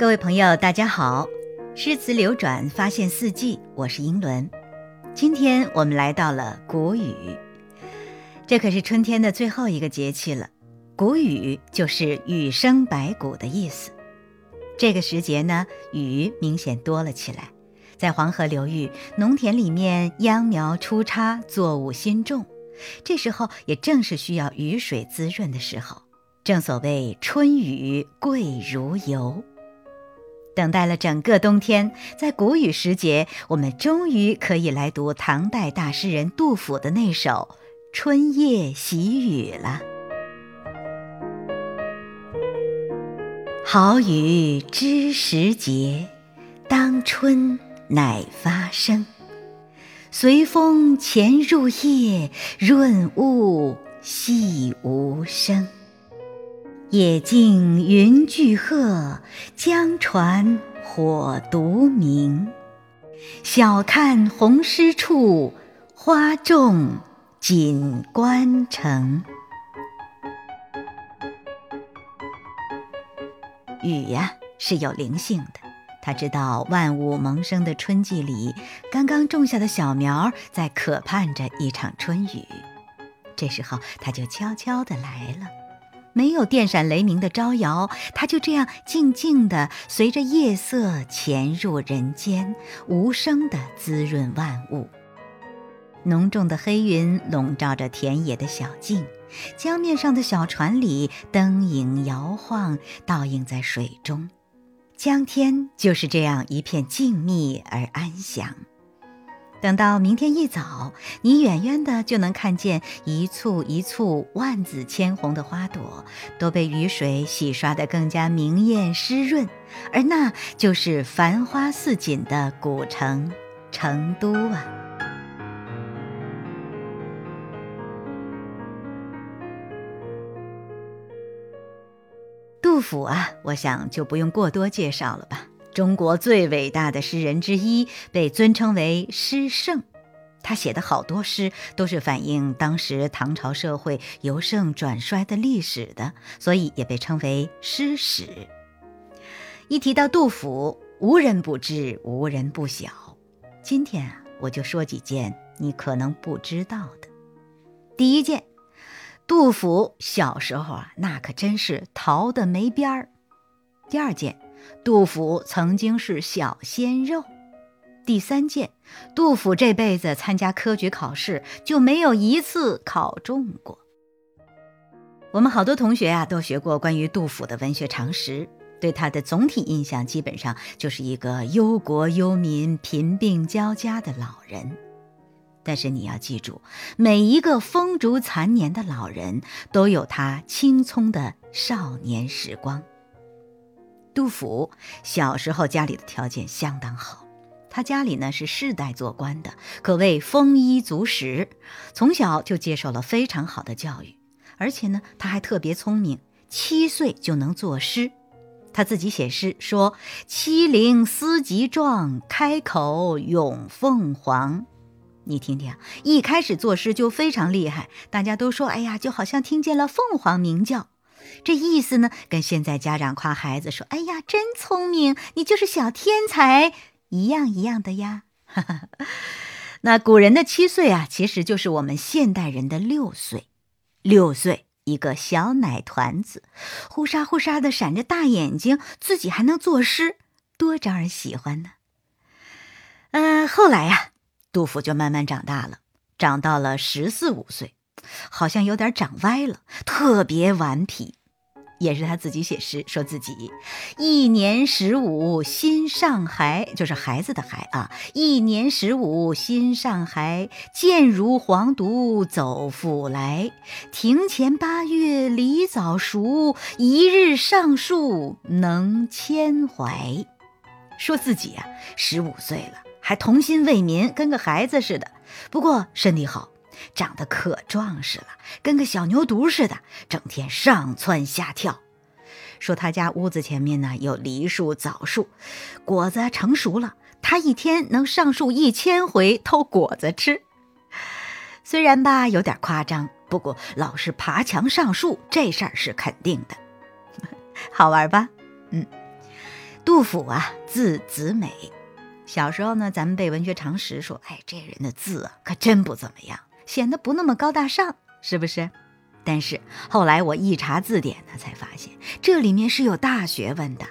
各位朋友，大家好！诗词流转，发现四季，我是英伦。今天我们来到了谷雨，这可是春天的最后一个节气了。谷雨就是雨生百谷的意思。这个时节呢，雨明显多了起来。在黄河流域，农田里面秧苗出插，作物新种，这时候也正是需要雨水滋润的时候。正所谓春雨贵如油。等待了整个冬天，在谷雨时节，我们终于可以来读唐代大诗人杜甫的那首《春夜喜雨》了。好雨知时节，当春乃发生。随风潜入夜，润物细无声。野径云俱鹤，江船火独明。晓看红湿处，花重锦官城。雨呀是有灵性的，他知道万物萌生的春季里，刚刚种下的小苗在渴盼着一场春雨。这时候，他就悄悄地来了。没有电闪雷鸣的招摇，它就这样静静地随着夜色潜入人间，无声地滋润万物。浓重的黑云笼罩着田野的小径，江面上的小船里灯影摇晃，倒映在水中，江天就是这样一片静谧而安详。等到明天一早，你远远的就能看见一簇一簇万紫千红的花朵，都被雨水洗刷得更加明艳湿润，而那就是繁花似锦的古城成都啊！杜甫啊，我想就不用过多介绍了吧。中国最伟大的诗人之一，被尊称为诗圣。他写的好多诗都是反映当时唐朝社会由盛转衰的历史的，所以也被称为诗史。一提到杜甫，无人不知，无人不晓。今天啊，我就说几件你可能不知道的。第一件，杜甫小时候啊，那可真是淘的没边儿。第二件。杜甫曾经是小鲜肉。第三件，杜甫这辈子参加科举考试就没有一次考中过。我们好多同学啊都学过关于杜甫的文学常识，对他的总体印象基本上就是一个忧国忧民、贫病交加的老人。但是你要记住，每一个风烛残年的老人都有他青葱的少年时光。杜甫小时候家里的条件相当好，他家里呢是世代做官的，可谓丰衣足食，从小就接受了非常好的教育，而且呢他还特别聪明，七岁就能作诗。他自己写诗说：“七龄思及壮，开口咏凤凰。”你听听，一开始作诗就非常厉害，大家都说：“哎呀，就好像听见了凤凰鸣叫。”这意思呢，跟现在家长夸孩子说：“哎呀，真聪明，你就是小天才”一样一样的呀。那古人的七岁啊，其实就是我们现代人的六岁。六岁，一个小奶团子，忽沙忽沙的闪着大眼睛，自己还能作诗，多招人喜欢呢。嗯，后来呀，杜甫就慢慢长大了，长到了十四五岁，好像有点长歪了，特别顽皮。也是他自己写诗，说自己一年十五心上孩，就是孩子的孩啊。一年十五心上孩，渐如黄犊走复来。庭前八月梨早熟，一日上树能牵怀。说自己呀，十五岁了，还童心未泯，跟个孩子似的。不过身体好。长得可壮实了，跟个小牛犊似的，整天上蹿下跳。说他家屋子前面呢有梨树、枣树，果子成熟了，他一天能上树一千回偷果子吃。虽然吧有点夸张，不过老是爬墙上树这事儿是肯定的，好玩吧？嗯。杜甫啊，字子美。小时候呢，咱们背文学常识说，哎，这人的字，可真不怎么样，显得不那么高大上，是不是？但是后来我一查字典呢，才发现这里面是有大学问的。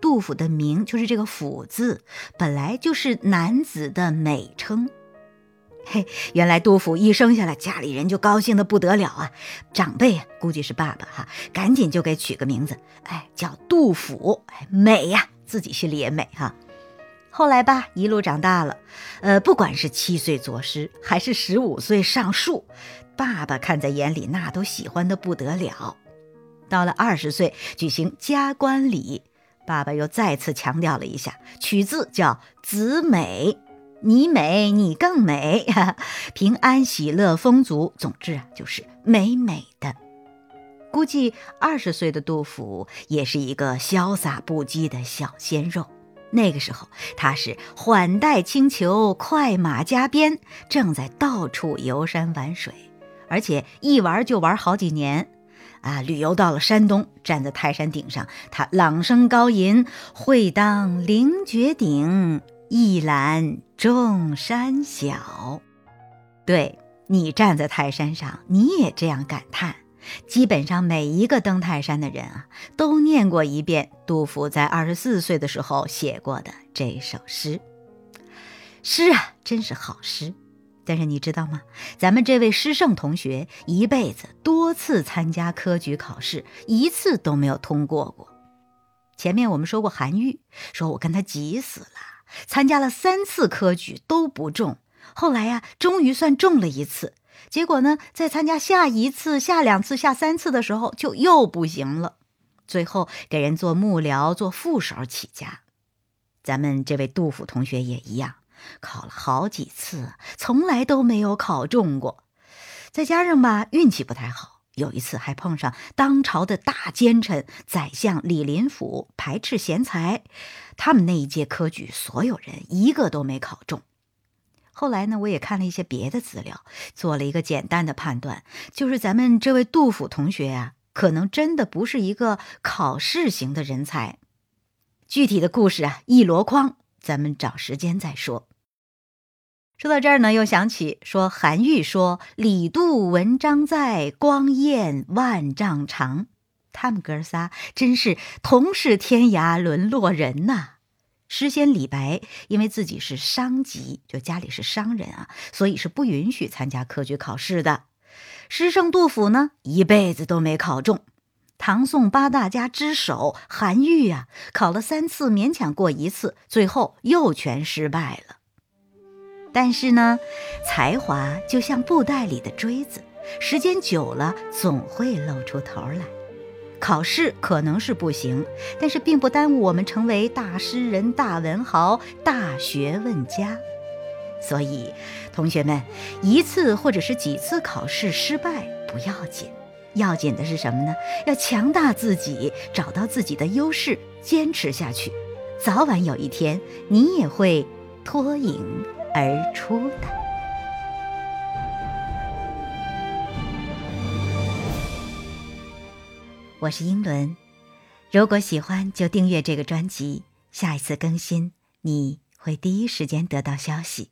杜甫的名就是这个“甫”字，本来就是男子的美称。嘿，原来杜甫一生下来，家里人就高兴的不得了啊！长辈估计是爸爸哈，赶紧就给取个名字，哎，叫杜甫，哎，美呀，自己心里也美哈。后来吧，一路长大了，呃，不管是七岁作诗，还是十五岁上树，爸爸看在眼里，那都喜欢的不得了。到了二十岁举行加冠礼，爸爸又再次强调了一下，取字叫子美，你美，你更美，平安喜乐丰足，总之啊，就是美美的。估计二十岁的杜甫也是一个潇洒不羁的小鲜肉。那个时候，他是缓带轻裘，快马加鞭，正在到处游山玩水，而且一玩就玩好几年。啊，旅游到了山东，站在泰山顶上，他朗声高吟：“会当凌绝顶，一览众山小。”对你站在泰山上，你也这样感叹。基本上每一个登泰山的人啊，都念过一遍杜甫在二十四岁的时候写过的这首诗。诗啊，真是好诗。但是你知道吗？咱们这位诗圣同学一辈子多次参加科举考试，一次都没有通过过。前面我们说过韩愈，说我跟他急死了，参加了三次科举都不中，后来呀，终于算中了一次。结果呢，在参加下一次、下两次、下三次的时候，就又不行了。最后给人做幕僚、做副手起家。咱们这位杜甫同学也一样，考了好几次，从来都没有考中过。再加上吧，运气不太好，有一次还碰上当朝的大奸臣宰相李林甫排斥贤才，他们那一届科举所有人一个都没考中。后来呢，我也看了一些别的资料，做了一个简单的判断，就是咱们这位杜甫同学啊，可能真的不是一个考试型的人才。具体的故事啊，一箩筐，咱们找时间再说。说到这儿呢，又想起说韩愈说“李杜文章在，光焰万丈长”，他们哥仨真是同是天涯沦落人呐。诗仙李白因为自己是商籍，就家里是商人啊，所以是不允许参加科举考试的。诗圣杜甫呢，一辈子都没考中。唐宋八大家之首韩愈啊，考了三次，勉强过一次，最后又全失败了。但是呢，才华就像布袋里的锥子，时间久了总会露出头来。考试可能是不行，但是并不耽误我们成为大诗人、大文豪、大学问家。所以，同学们，一次或者是几次考试失败不要紧，要紧的是什么呢？要强大自己，找到自己的优势，坚持下去，早晚有一天你也会脱颖而出的。我是英伦，如果喜欢就订阅这个专辑，下一次更新你会第一时间得到消息。